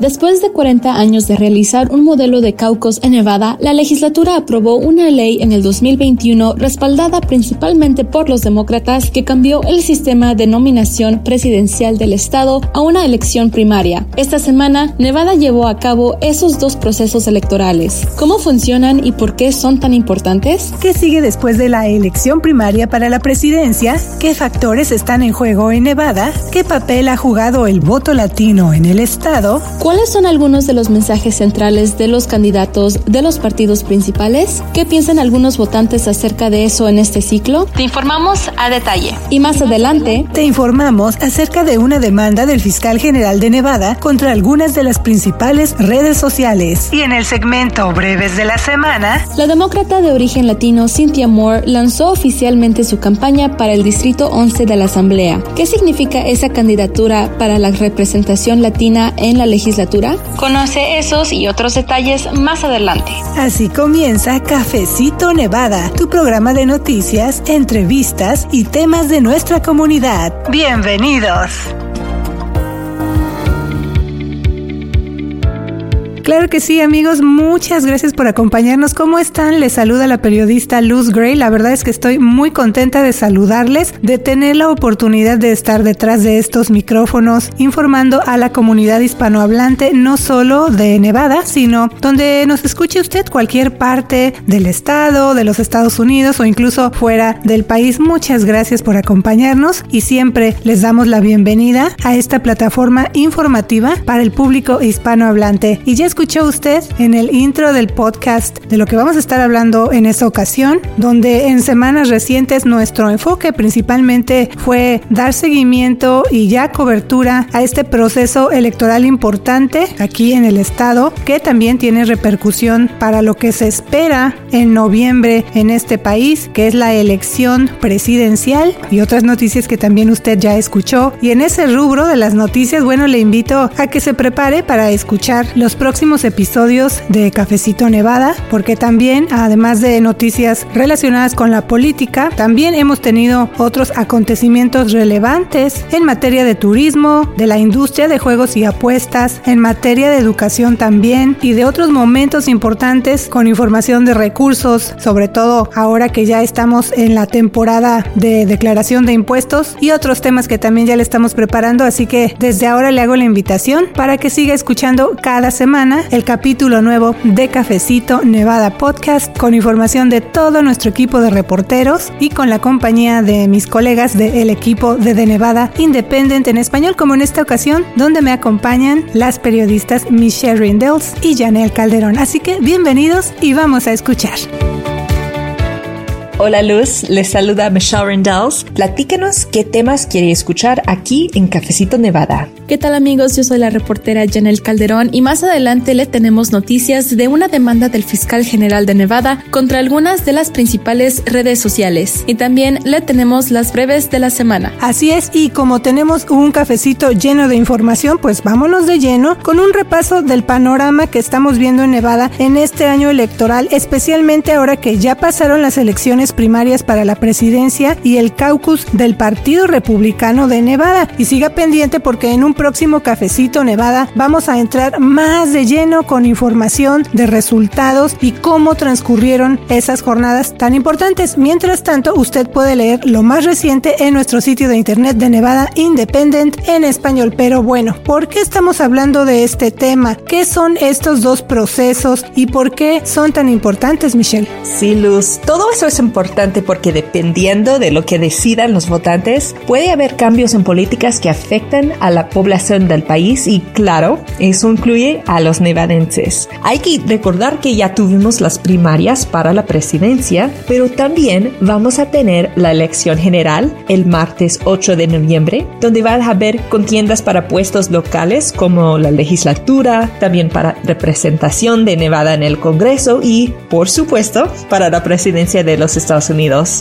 Después de 40 años de realizar un modelo de caucus en Nevada, la legislatura aprobó una ley en el 2021 respaldada principalmente por los demócratas que cambió el sistema de nominación presidencial del estado a una elección primaria. Esta semana, Nevada llevó a cabo esos dos procesos electorales. ¿Cómo funcionan y por qué son tan importantes? ¿Qué sigue después de la elección primaria para la presidencia? ¿Qué factores están en juego en Nevada? ¿Qué papel ha jugado el voto latino en el estado? ¿Cuáles son algunos de los mensajes centrales de los candidatos de los partidos principales? ¿Qué piensan algunos votantes acerca de eso en este ciclo? Te informamos a detalle. Y más adelante, te informamos acerca de una demanda del fiscal general de Nevada contra algunas de las principales redes sociales. Y en el segmento Breves de la Semana, la demócrata de origen latino Cynthia Moore lanzó oficialmente su campaña para el Distrito 11 de la Asamblea. ¿Qué significa esa candidatura para la representación latina en la legislatura? Conoce esos y otros detalles más adelante. Así comienza Cafecito Nevada, tu programa de noticias, entrevistas y temas de nuestra comunidad. Bienvenidos. Claro que sí, amigos. Muchas gracias por acompañarnos. ¿Cómo están? Les saluda la periodista Luz Gray. La verdad es que estoy muy contenta de saludarles, de tener la oportunidad de estar detrás de estos micrófonos informando a la comunidad hispanohablante, no solo de Nevada, sino donde nos escuche usted cualquier parte del estado, de los Estados Unidos o incluso fuera del país. Muchas gracias por acompañarnos y siempre les damos la bienvenida a esta plataforma informativa para el público hispanohablante. Y ya escuchó usted en el intro del podcast de lo que vamos a estar hablando en esta ocasión, donde en semanas recientes nuestro enfoque principalmente fue dar seguimiento y ya cobertura a este proceso electoral importante aquí en el estado, que también tiene repercusión para lo que se espera en noviembre en este país, que es la elección presidencial y otras noticias que también usted ya escuchó. Y en ese rubro de las noticias, bueno, le invito a que se prepare para escuchar los próximos episodios de Cafecito Nevada, porque también, además de noticias relacionadas con la política, también hemos tenido otros acontecimientos relevantes en materia de turismo, de la industria de juegos y apuestas, en materia de educación también y de otros momentos importantes con información de recursos, sobre todo ahora que ya estamos en la temporada de declaración de impuestos y otros temas que también ya le estamos preparando, así que desde ahora le hago la invitación para que siga escuchando cada semana el capítulo nuevo de Cafecito Nevada Podcast con información de todo nuestro equipo de reporteros y con la compañía de mis colegas del equipo de The Nevada Independent en español, como en esta ocasión, donde me acompañan las periodistas Michelle Rindels y Janelle Calderón. Así que bienvenidos y vamos a escuchar. Hola Luz, les saluda Michelle Rindels. Platícanos qué temas quiere escuchar aquí en Cafecito Nevada. ¿Qué tal amigos? Yo soy la reportera Janelle Calderón y más adelante le tenemos noticias de una demanda del fiscal general de Nevada contra algunas de las principales redes sociales. Y también le tenemos las breves de la semana. Así es, y como tenemos un cafecito lleno de información, pues vámonos de lleno con un repaso del panorama que estamos viendo en Nevada en este año electoral, especialmente ahora que ya pasaron las elecciones primarias para la presidencia y el caucus del Partido Republicano de Nevada. Y siga pendiente porque en un próximo cafecito Nevada vamos a entrar más de lleno con información de resultados y cómo transcurrieron esas jornadas tan importantes. Mientras tanto, usted puede leer lo más reciente en nuestro sitio de internet de Nevada Independent en español. Pero bueno, ¿por qué estamos hablando de este tema? ¿Qué son estos dos procesos y por qué son tan importantes, Michelle? Sí, Luz, todo eso es importante importante porque dependiendo de lo que decidan los votantes, puede haber cambios en políticas que afecten a la población del país y claro, eso incluye a los nevadenses. Hay que recordar que ya tuvimos las primarias para la presidencia, pero también vamos a tener la elección general el martes 8 de noviembre, donde van a haber contiendas para puestos locales como la legislatura, también para representación de Nevada en el Congreso y, por supuesto, para la presidencia de los Estados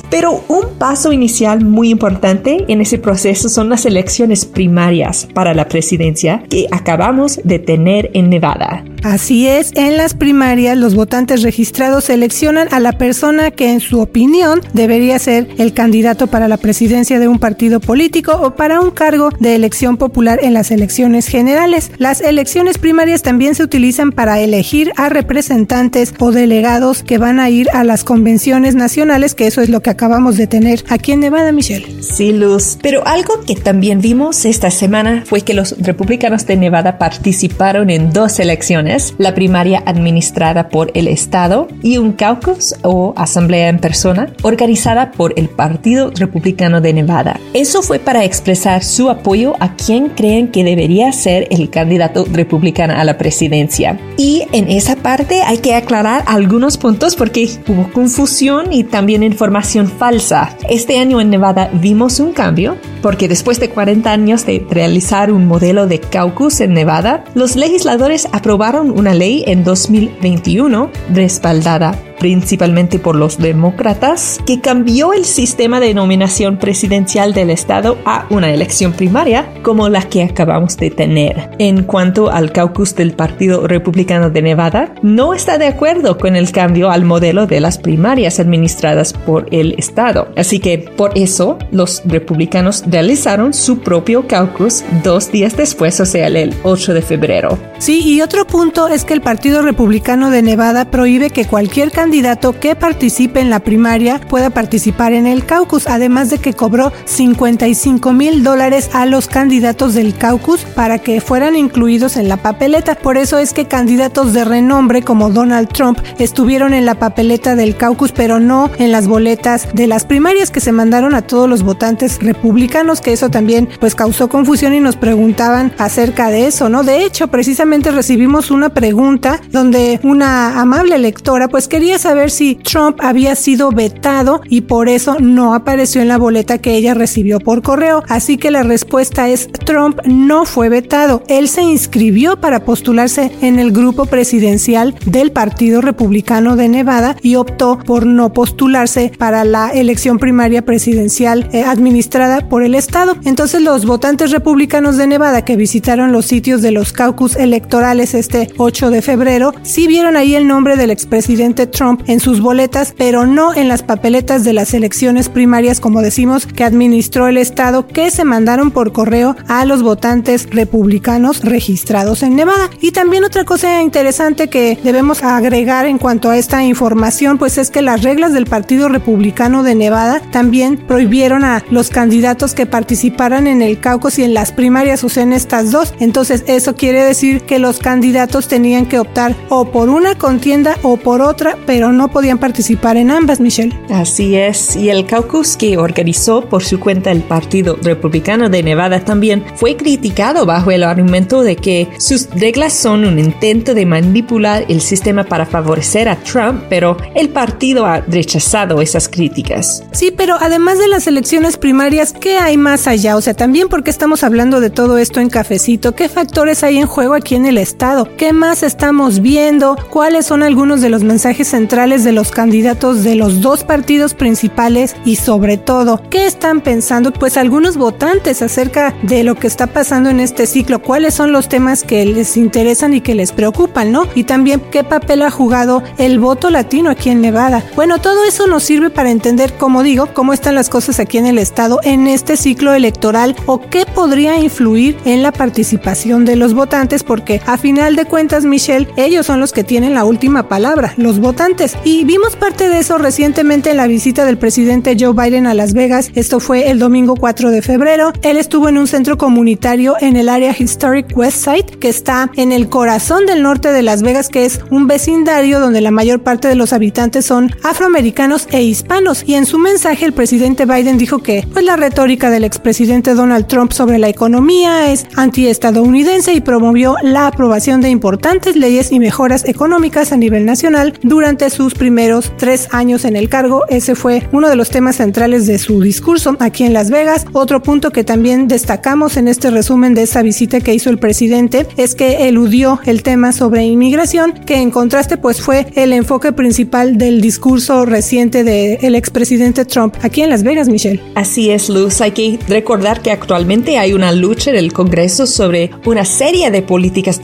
Pero un paso inicial muy importante en ese proceso son las elecciones primarias para la presidencia que acabamos de tener en Nevada. Así es, en las primarias los votantes registrados seleccionan a la persona que en su opinión debería ser el candidato para la presidencia de un partido político o para un cargo de elección popular en las elecciones generales. Las elecciones primarias también se utilizan para elegir a representantes o delegados que van a ir a las convenciones nacionales, que eso es lo que acabamos de tener aquí en Nevada, Michelle. Sí, Luz. Pero algo que también vimos esta semana fue que los republicanos de Nevada participaron en dos elecciones, la primaria administrada por el Estado y un caucus o asamblea en persona organizada por el Partido Republicano de Nevada. Eso fue para expresar su apoyo a quien creen que debería ser el candidato republicano a la presidencia. Y en esa parte hay que aclarar algunos puntos porque hubo confusión y también información falsa. Este año en Nevada vimos un cambio porque después de 40 años de realizar un modelo de caucus en Nevada, los legisladores aprobaron una ley en 2021 respaldada principalmente por los demócratas, que cambió el sistema de nominación presidencial del Estado a una elección primaria como la que acabamos de tener. En cuanto al caucus del Partido Republicano de Nevada, no está de acuerdo con el cambio al modelo de las primarias administradas por el Estado. Así que por eso los republicanos realizaron su propio caucus dos días después, o sea, el 8 de febrero. Sí, y otro punto es que el Partido Republicano de Nevada prohíbe que cualquier candidato que participe en la primaria pueda participar en el caucus, además de que cobró 55 mil dólares a los candidatos del caucus para que fueran incluidos en la papeleta. Por eso es que candidatos de renombre como Donald Trump estuvieron en la papeleta del caucus, pero no en las boletas de las primarias que se mandaron a todos los votantes republicanos, que eso también pues causó confusión y nos preguntaban acerca de eso, ¿no? De hecho, precisamente recibimos una pregunta donde una amable lectora pues quería saber si Trump había sido vetado y por eso no apareció en la boleta que ella recibió por correo. Así que la respuesta es Trump no fue vetado. Él se inscribió para postularse en el grupo presidencial del Partido Republicano de Nevada y optó por no postularse para la elección primaria presidencial eh, administrada por el Estado. Entonces los votantes republicanos de Nevada que visitaron los sitios de los caucus electorales este 8 de febrero sí vieron ahí el nombre del expresidente Trump en sus boletas, pero no en las papeletas de las elecciones primarias, como decimos, que administró el Estado, que se mandaron por correo a los votantes republicanos registrados en Nevada. Y también otra cosa interesante que debemos agregar en cuanto a esta información, pues es que las reglas del Partido Republicano de Nevada también prohibieron a los candidatos que participaran en el caucus y en las primarias, o sea, en estas dos. Entonces, eso quiere decir que los candidatos tenían que optar o por una contienda o por otra, pero pero no podían participar en ambas, Michelle. Así es, y el caucus que organizó por su cuenta el Partido Republicano de Nevada también fue criticado bajo el argumento de que sus reglas son un intento de manipular el sistema para favorecer a Trump, pero el partido ha rechazado esas críticas. Sí, pero además de las elecciones primarias, ¿qué hay más allá? O sea, también porque estamos hablando de todo esto en cafecito, ¿qué factores hay en juego aquí en el estado? ¿Qué más estamos viendo? ¿Cuáles son algunos de los mensajes centrales de los candidatos de los dos partidos principales y sobre todo, ¿qué están pensando pues algunos votantes acerca de lo que está pasando en este ciclo? ¿Cuáles son los temas que les interesan y que les preocupan, no? Y también qué papel ha jugado el voto latino aquí en Nevada. Bueno, todo eso nos sirve para entender, como digo, cómo están las cosas aquí en el estado en este ciclo electoral o qué podría influir en la participación de los votantes porque a final de cuentas, Michelle, ellos son los que tienen la última palabra, los votantes y vimos parte de eso recientemente en la visita del presidente Joe Biden a Las Vegas. Esto fue el domingo 4 de febrero. Él estuvo en un centro comunitario en el área Historic Westside, que está en el corazón del norte de Las Vegas, que es un vecindario donde la mayor parte de los habitantes son afroamericanos e hispanos. Y en su mensaje el presidente Biden dijo que pues la retórica del expresidente Donald Trump sobre la economía es antiestadounidense y promovió la aprobación de importantes leyes y mejoras económicas a nivel nacional durante sus primeros tres años en el cargo. Ese fue uno de los temas centrales de su discurso aquí en Las Vegas. Otro punto que también destacamos en este resumen de esa visita que hizo el presidente es que eludió el tema sobre inmigración, que en contraste pues fue el enfoque principal del discurso reciente del expresidente Trump aquí en Las Vegas, Michelle. Así es, Luz. Hay que recordar que actualmente hay una lucha en el Congreso sobre una serie de políticas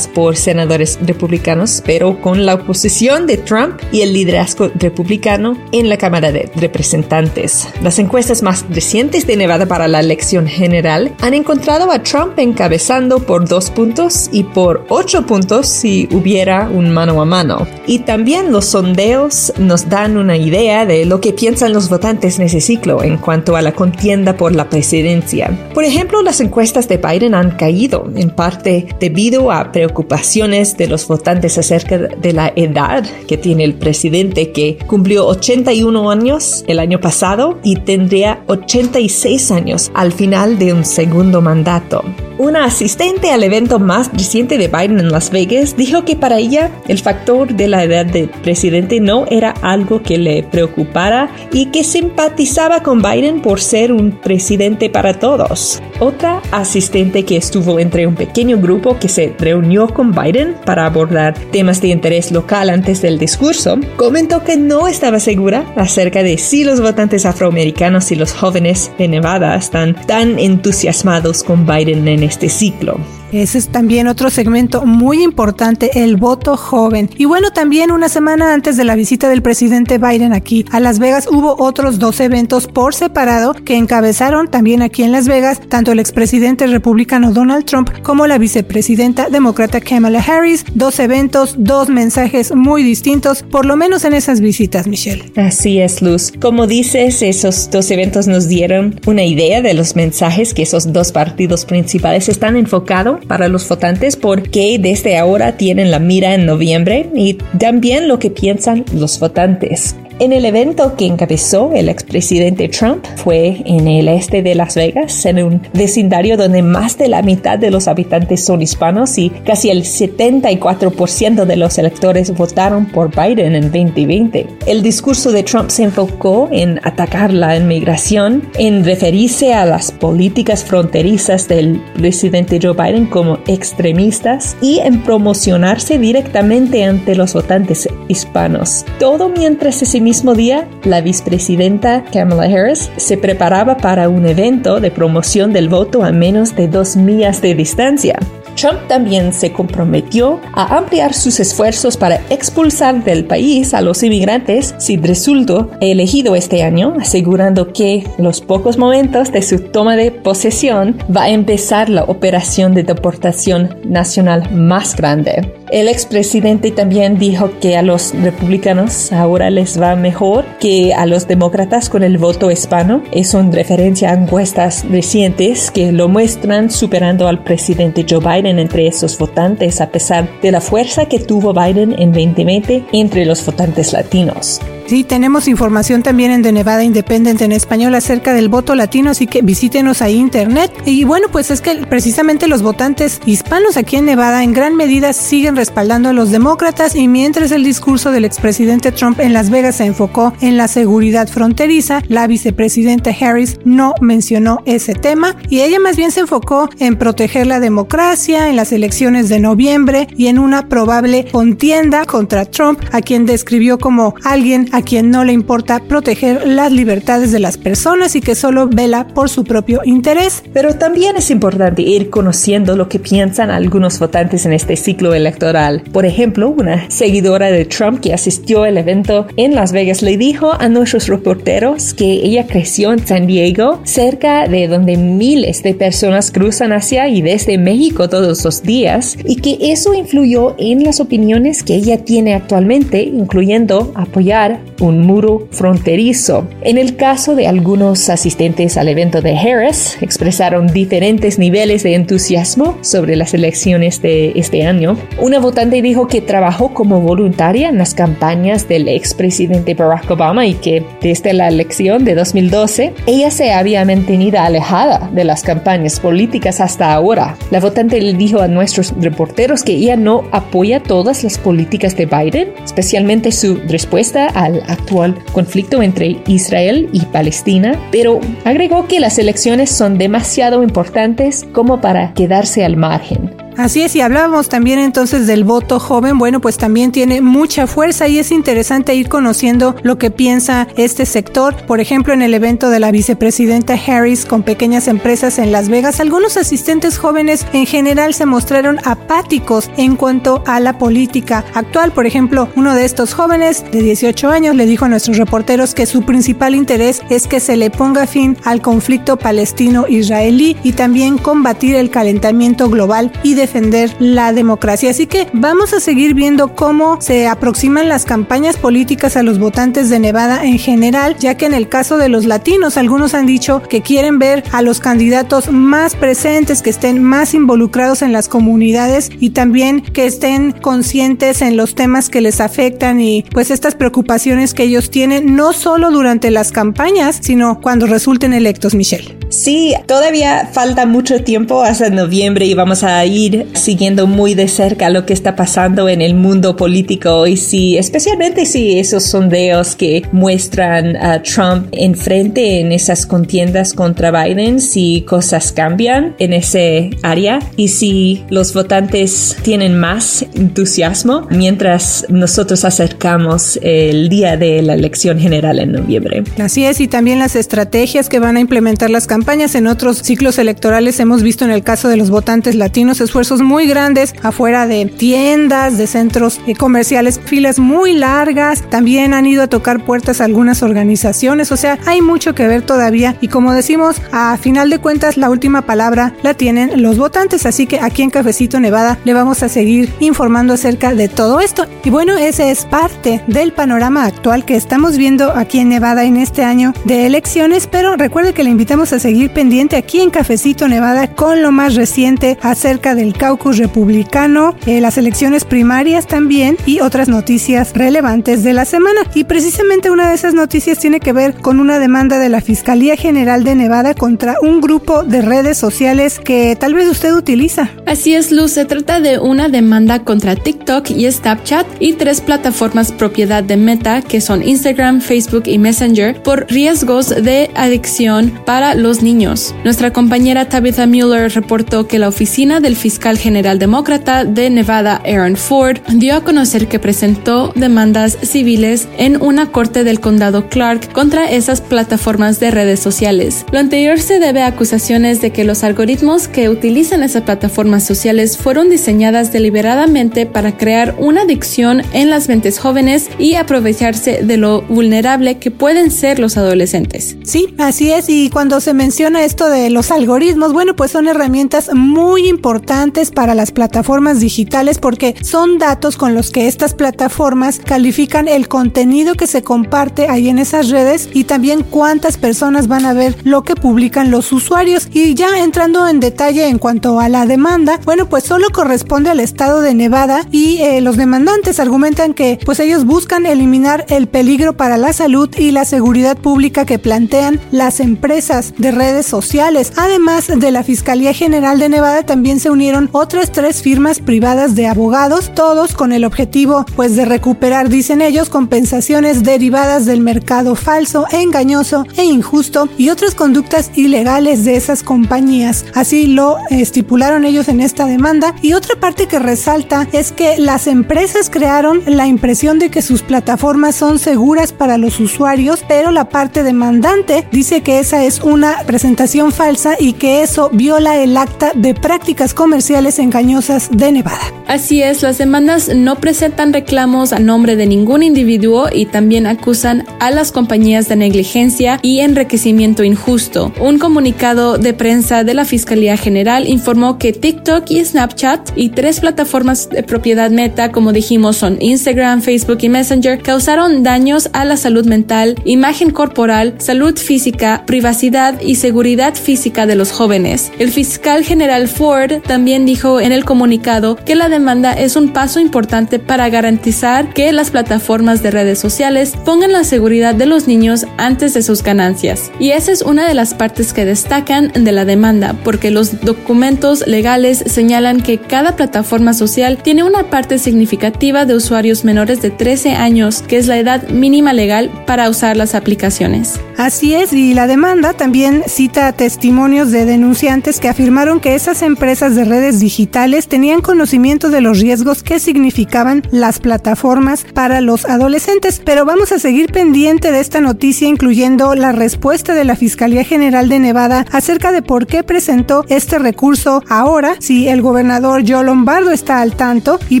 por senadores republicanos, pero con la oposición de Trump y el liderazgo republicano en la Cámara de Representantes. Las encuestas más recientes de Nevada para la elección general han encontrado a Trump encabezando por dos puntos y por ocho puntos si hubiera un mano a mano. Y también los sondeos nos dan una idea de lo que piensan los votantes en ese ciclo en cuanto a la contienda por la presidencia. Por ejemplo, las encuestas de Biden han caído, en parte debido a preocupaciones de los votantes acerca de la edad que tiene el presidente, que cumplió 81 años el año pasado y tendría 86 años al final de un segundo mandato. Una asistente al evento más reciente de Biden en Las Vegas dijo que para ella el factor de la edad del presidente no era algo que le preocupara y que simpatizaba con Biden por ser un presidente para todos. Otra asistente que estuvo entre un pequeño grupo que se reunió con Biden para abordar temas de interés local antes del discurso, comentó que no estaba segura acerca de si los votantes afroamericanos y los jóvenes de Nevada están tan entusiasmados con Biden en este ciclo. Ese es también otro segmento muy importante, el voto joven. Y bueno, también una semana antes de la visita del presidente Biden aquí a Las Vegas hubo otros dos eventos por separado que encabezaron también aquí en Las Vegas tanto el expresidente republicano Donald Trump como la vicepresidenta demócrata Kamala Harris. Dos eventos, dos mensajes muy distintos, por lo menos en esas visitas, Michelle. Así es, Luz. Como dices, esos dos eventos nos dieron una idea de los mensajes que esos dos partidos principales están enfocados para los votantes porque desde ahora tienen la mira en noviembre y también lo que piensan los votantes. En el evento que encabezó el expresidente Trump fue en el este de Las Vegas, en un vecindario donde más de la mitad de los habitantes son hispanos y casi el 74% de los electores votaron por Biden en 2020. El discurso de Trump se enfocó en atacar la inmigración, en referirse a las políticas fronterizas del presidente Joe Biden como extremistas y en promocionarse directamente ante los votantes hispanos. Todo mientras se mismo día, la vicepresidenta Kamala Harris se preparaba para un evento de promoción del voto a menos de dos millas de distancia. Trump también se comprometió a ampliar sus esfuerzos para expulsar del país a los inmigrantes si resultó elegido este año, asegurando que los pocos momentos de su toma de posesión va a empezar la operación de deportación nacional más grande. El expresidente también dijo que a los republicanos ahora les va mejor que a los demócratas con el voto hispano. Es una referencia a encuestas recientes que lo muestran superando al presidente Joe Biden entre esos votantes a pesar de la fuerza que tuvo Biden en 2020 entre los votantes latinos. Sí, tenemos información también en The Nevada Independent en español acerca del voto latino, así que visítenos ahí internet. Y bueno, pues es que precisamente los votantes hispanos aquí en Nevada en gran medida siguen respaldando a los demócratas y mientras el discurso del expresidente Trump en Las Vegas se enfocó en la seguridad fronteriza, la vicepresidenta Harris no mencionó ese tema y ella más bien se enfocó en proteger la democracia en las elecciones de noviembre y en una probable contienda contra Trump, a quien describió como alguien a quien no le importa proteger las libertades de las personas y que solo vela por su propio interés. Pero también es importante ir conociendo lo que piensan algunos votantes en este ciclo electoral. Por ejemplo, una seguidora de Trump que asistió al evento en Las Vegas le dijo a nuestros reporteros que ella creció en San Diego, cerca de donde miles de personas cruzan hacia y desde México todos los días, y que eso influyó en las opiniones que ella tiene actualmente, incluyendo apoyar un muro fronterizo. En el caso de algunos asistentes al evento de Harris, expresaron diferentes niveles de entusiasmo sobre las elecciones de este año. Una votante dijo que trabajó como voluntaria en las campañas del expresidente Barack Obama y que desde la elección de 2012 ella se había mantenido alejada de las campañas políticas hasta ahora. La votante le dijo a nuestros reporteros que ella no apoya todas las políticas de Biden, especialmente su respuesta al actual conflicto entre Israel y Palestina, pero agregó que las elecciones son demasiado importantes como para quedarse al margen. Así es, y hablábamos también entonces del voto joven, bueno, pues también tiene mucha fuerza y es interesante ir conociendo lo que piensa este sector. Por ejemplo, en el evento de la vicepresidenta Harris con pequeñas empresas en Las Vegas, algunos asistentes jóvenes en general se mostraron apáticos en cuanto a la política actual. Por ejemplo, uno de estos jóvenes de 18 años le dijo a nuestros reporteros que su principal interés es que se le ponga fin al conflicto palestino-israelí y también combatir el calentamiento global y de defender la democracia. Así que vamos a seguir viendo cómo se aproximan las campañas políticas a los votantes de Nevada en general, ya que en el caso de los latinos, algunos han dicho que quieren ver a los candidatos más presentes, que estén más involucrados en las comunidades y también que estén conscientes en los temas que les afectan y pues estas preocupaciones que ellos tienen, no solo durante las campañas, sino cuando resulten electos, Michelle. Sí, todavía falta mucho tiempo hasta noviembre y vamos a ir siguiendo muy de cerca lo que está pasando en el mundo político y si, especialmente si esos sondeos que muestran a Trump enfrente en esas contiendas contra Biden, si cosas cambian en ese área y si los votantes tienen más entusiasmo mientras nosotros acercamos el día de la elección general en noviembre. Así es, y también las estrategias que van a implementar las campañas en otros ciclos electorales hemos visto en el caso de los votantes latinos esfuerzos muy grandes afuera de tiendas, de centros eh, comerciales, filas muy largas. También han ido a tocar puertas algunas organizaciones. O sea, hay mucho que ver todavía. Y como decimos, a final de cuentas, la última palabra la tienen los votantes. Así que aquí en Cafecito Nevada le vamos a seguir informando acerca de todo esto. Y bueno, ese es parte del panorama actual que estamos viendo aquí en Nevada en este año de elecciones. Pero recuerde que le invitamos a seguir pendiente aquí en Cafecito Nevada con lo más reciente acerca del caucus republicano, eh, las elecciones primarias también y otras noticias relevantes de la semana. Y precisamente una de esas noticias tiene que ver con una demanda de la Fiscalía General de Nevada contra un grupo de redes sociales que tal vez usted utiliza. Así es, Luz, se trata de una demanda contra TikTok y Snapchat y tres plataformas propiedad de Meta que son Instagram, Facebook y Messenger por riesgos de adicción para los niños. Nuestra compañera Tabitha Mueller reportó que la oficina del fiscal general demócrata de Nevada, Aaron Ford, dio a conocer que presentó demandas civiles en una corte del condado Clark contra esas plataformas de redes sociales. Lo anterior se debe a acusaciones de que los algoritmos que utilizan esas plataformas sociales fueron diseñadas deliberadamente para crear una adicción en las mentes jóvenes y aprovecharse de lo vulnerable que pueden ser los adolescentes. Sí, así es, y cuando se menciona esto de los algoritmos, bueno, pues son herramientas muy importantes para las plataformas digitales porque son datos con los que estas plataformas califican el contenido que se comparte ahí en esas redes y también cuántas personas van a ver lo que publican los usuarios. Y ya entrando en detalle en cuanto a la demanda, bueno, pues solo corresponde al estado de Nevada y eh, los demandantes argumentan que pues ellos buscan eliminar el peligro para la salud y la seguridad pública que plantean las empresas de redes sociales. Además de la Fiscalía General de Nevada también se unieron otras tres firmas privadas de abogados, todos con el objetivo pues de recuperar, dicen ellos, compensaciones derivadas del mercado falso, engañoso e injusto y otras conductas ilegales de esas compañías. Así lo estipularon ellos en esta demanda y otra parte que resalta es que las empresas crearon la impresión de que sus plataformas son seguras para los usuarios, pero la parte demandante dice que esa es una presentación falsa y que eso viola el acta de prácticas comerciales engañosas de Nevada. Así es, las demandas no presentan reclamos a nombre de ningún individuo y también acusan a las compañías de negligencia y enriquecimiento injusto. Un comunicado de prensa de la Fiscalía General informó que TikTok y Snapchat y tres plataformas de propiedad meta, como dijimos, son Instagram, Facebook y Messenger, causaron daños a la salud mental, imagen corporal, salud física, privacidad y seguridad física de los jóvenes. El fiscal general Ford también dijo en el comunicado que la demanda es un paso importante para garantizar que las plataformas de redes sociales pongan la seguridad de los niños antes de sus ganancias. Y esa es una de las partes que destacan de la demanda, porque los documentos legales señalan que cada plataforma social tiene una parte significativa de usuarios menores de 13 años, que es la edad mínima legal para usar las aplicaciones. Así es, y la demanda también cita testimonios de denunciantes que afirmaron que esas empresas de redes digitales tenían conocimiento de los riesgos que significaban las plataformas para los adolescentes. Pero vamos a seguir pendiente de esta noticia, incluyendo la respuesta de la Fiscalía General de Nevada acerca de por qué presentó este recurso ahora, si el gobernador Joe Lombardo está al tanto, y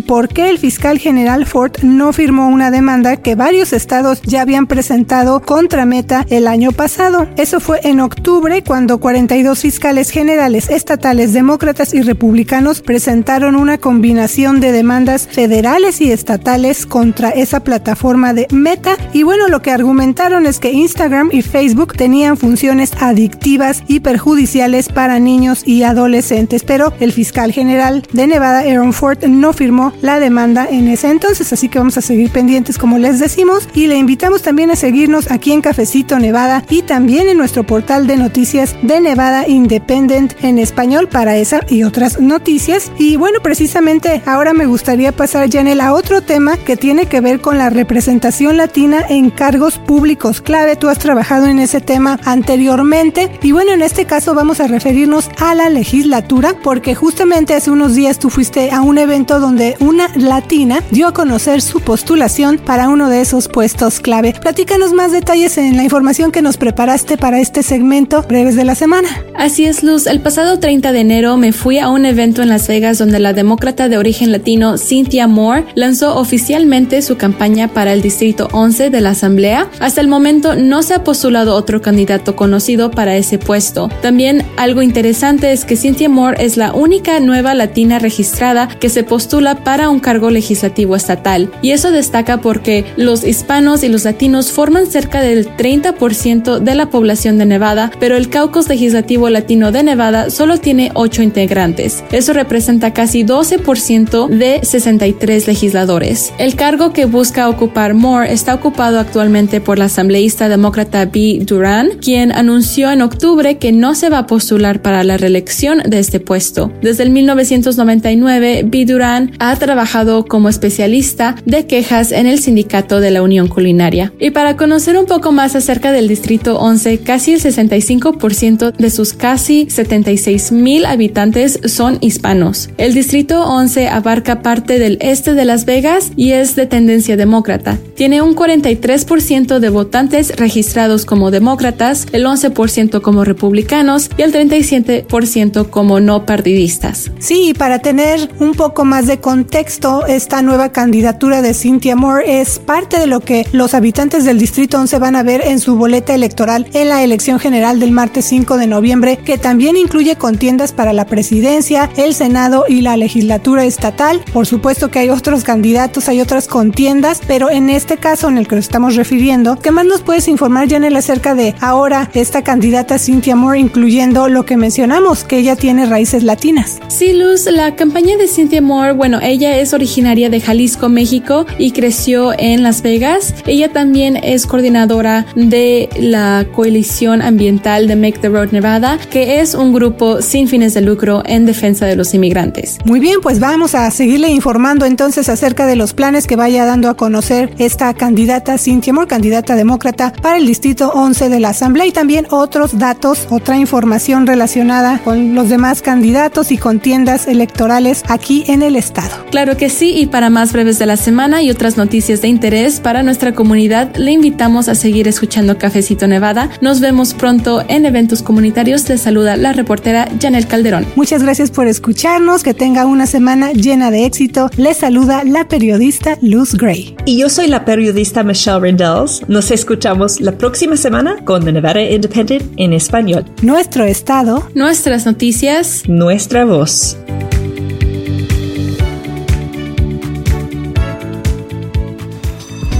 por qué el fiscal general Ford no firmó una demanda que varios estados ya habían presentado contra Meta el año pasado. Eso fue en octubre cuando 42 fiscales generales estatales, demócratas y republicanos presentaron una combinación de demandas federales y estatales contra esa plataforma de Meta. Y bueno, lo que argumentaron es que Instagram y Facebook tenían funciones adictivas y perjudiciales para niños y adolescentes, pero el fiscal general de Nevada, Aaron Ford, no firmó la demanda en ese entonces, así que vamos a seguir pendientes como les decimos y le invitamos también a seguirnos aquí en Cafecito Nevada y también en nuestro portal de noticias de Nevada Independent en español para esa y otras noticias. Y bueno, precisamente ahora me gustaría pasar, Janel, a otro tema que tiene que ver con la representación latina en cargos públicos clave. Tú has trabajado en ese tema anteriormente y bueno, en este caso vamos a referirnos a la legislatura porque justamente hace unos días tú fuiste a un evento donde una latina dio a conocer su postulación para uno de esos puestos clave. Platícanos más detalles en la información que nos preparaste para este segmento breves de la semana. Así es, Luz. El pasado 30 de enero me fui a un evento en Las Vegas donde la demócrata de origen latino Cynthia Moore lanzó oficialmente su campaña para el Distrito 11 de la Asamblea. Hasta el momento no se ha postulado otro candidato conocido para ese puesto. También algo interesante es que Cynthia Moore es la única nueva latina registrada que se postula para un cargo legislativo estatal. Y eso destaca porque los hispanos y los latinos forman cerca del 30% de la población de Nevada, pero el caucus legislativo latino de Nevada solo tiene 8 integrantes. Eso representa casi 12% de 63 legisladores. El cargo que busca ocupar Moore está ocupado actualmente por la asambleísta demócrata B. Duran, quien anunció en octubre que no se va a postular para la reelección de este puesto. Desde el 1999, B. Duran ha trabajado como especialista de quejas en el sindicato de la Unión Culinaria. Y para conocer un poco más acerca del Distrito 11, casi el 65% de sus casi 76 mil habitantes son hispanos. El Distrito 11 abarca parte del este de Las Vegas y es de tendencia demócrata. Tiene un 43% de votantes registrados como demócratas, el 11% como republicanos y el 37% como no partidistas. Sí, para tener un poco más de contexto, esta nueva candidatura de Cynthia Moore es parte de lo que los habitantes del Distrito 11 van a ver en su boleta electoral en la elección general del martes 5 de noviembre, que también incluye contiendas para la presidencia, el Senado y la legislatura estatal. Por supuesto que hay otros candidatos, hay otras contiendas, pero en este caso en el que nos estamos refiriendo, ¿qué más nos puedes informar, Janel, acerca de ahora esta candidata Cynthia Moore, incluyendo lo que mencionamos, que ella tiene raíces latinas? Sí, Luz, la campaña de Cynthia Moore, bueno, ella es originaria de Jalisco, México y creció en Las Vegas. Ella también es coordinadora de la coalición ambiental de Make the Road Nevada, que es un grupo sin fines de lucro en defensa de los inmigrantes. Muy bien, pues vamos a seguirle informando entonces acerca de los planes que vaya dando a conocer esta candidata Cynthia Moore, candidata demócrata para el Distrito 11 de la Asamblea y también otros datos, otra información relacionada con los demás candidatos y contiendas electorales aquí en el estado. Claro que sí, y para más breves de la semana y otras noticias de interés para nuestra comunidad, le invitamos a seguir escuchando Cafecito Nevada. Nos vemos pronto en eventos comunitarios. Les saluda la reportera Janel Calderón. Muchas gracias por escucharnos. Que tenga una semana llena de éxito. Les saluda la periodista Luz Gray. Y yo soy la periodista Michelle Rendells. Nos escuchamos la próxima semana con The Nevada Independent en español. Nuestro estado. Nuestras noticias. Nuestra voz.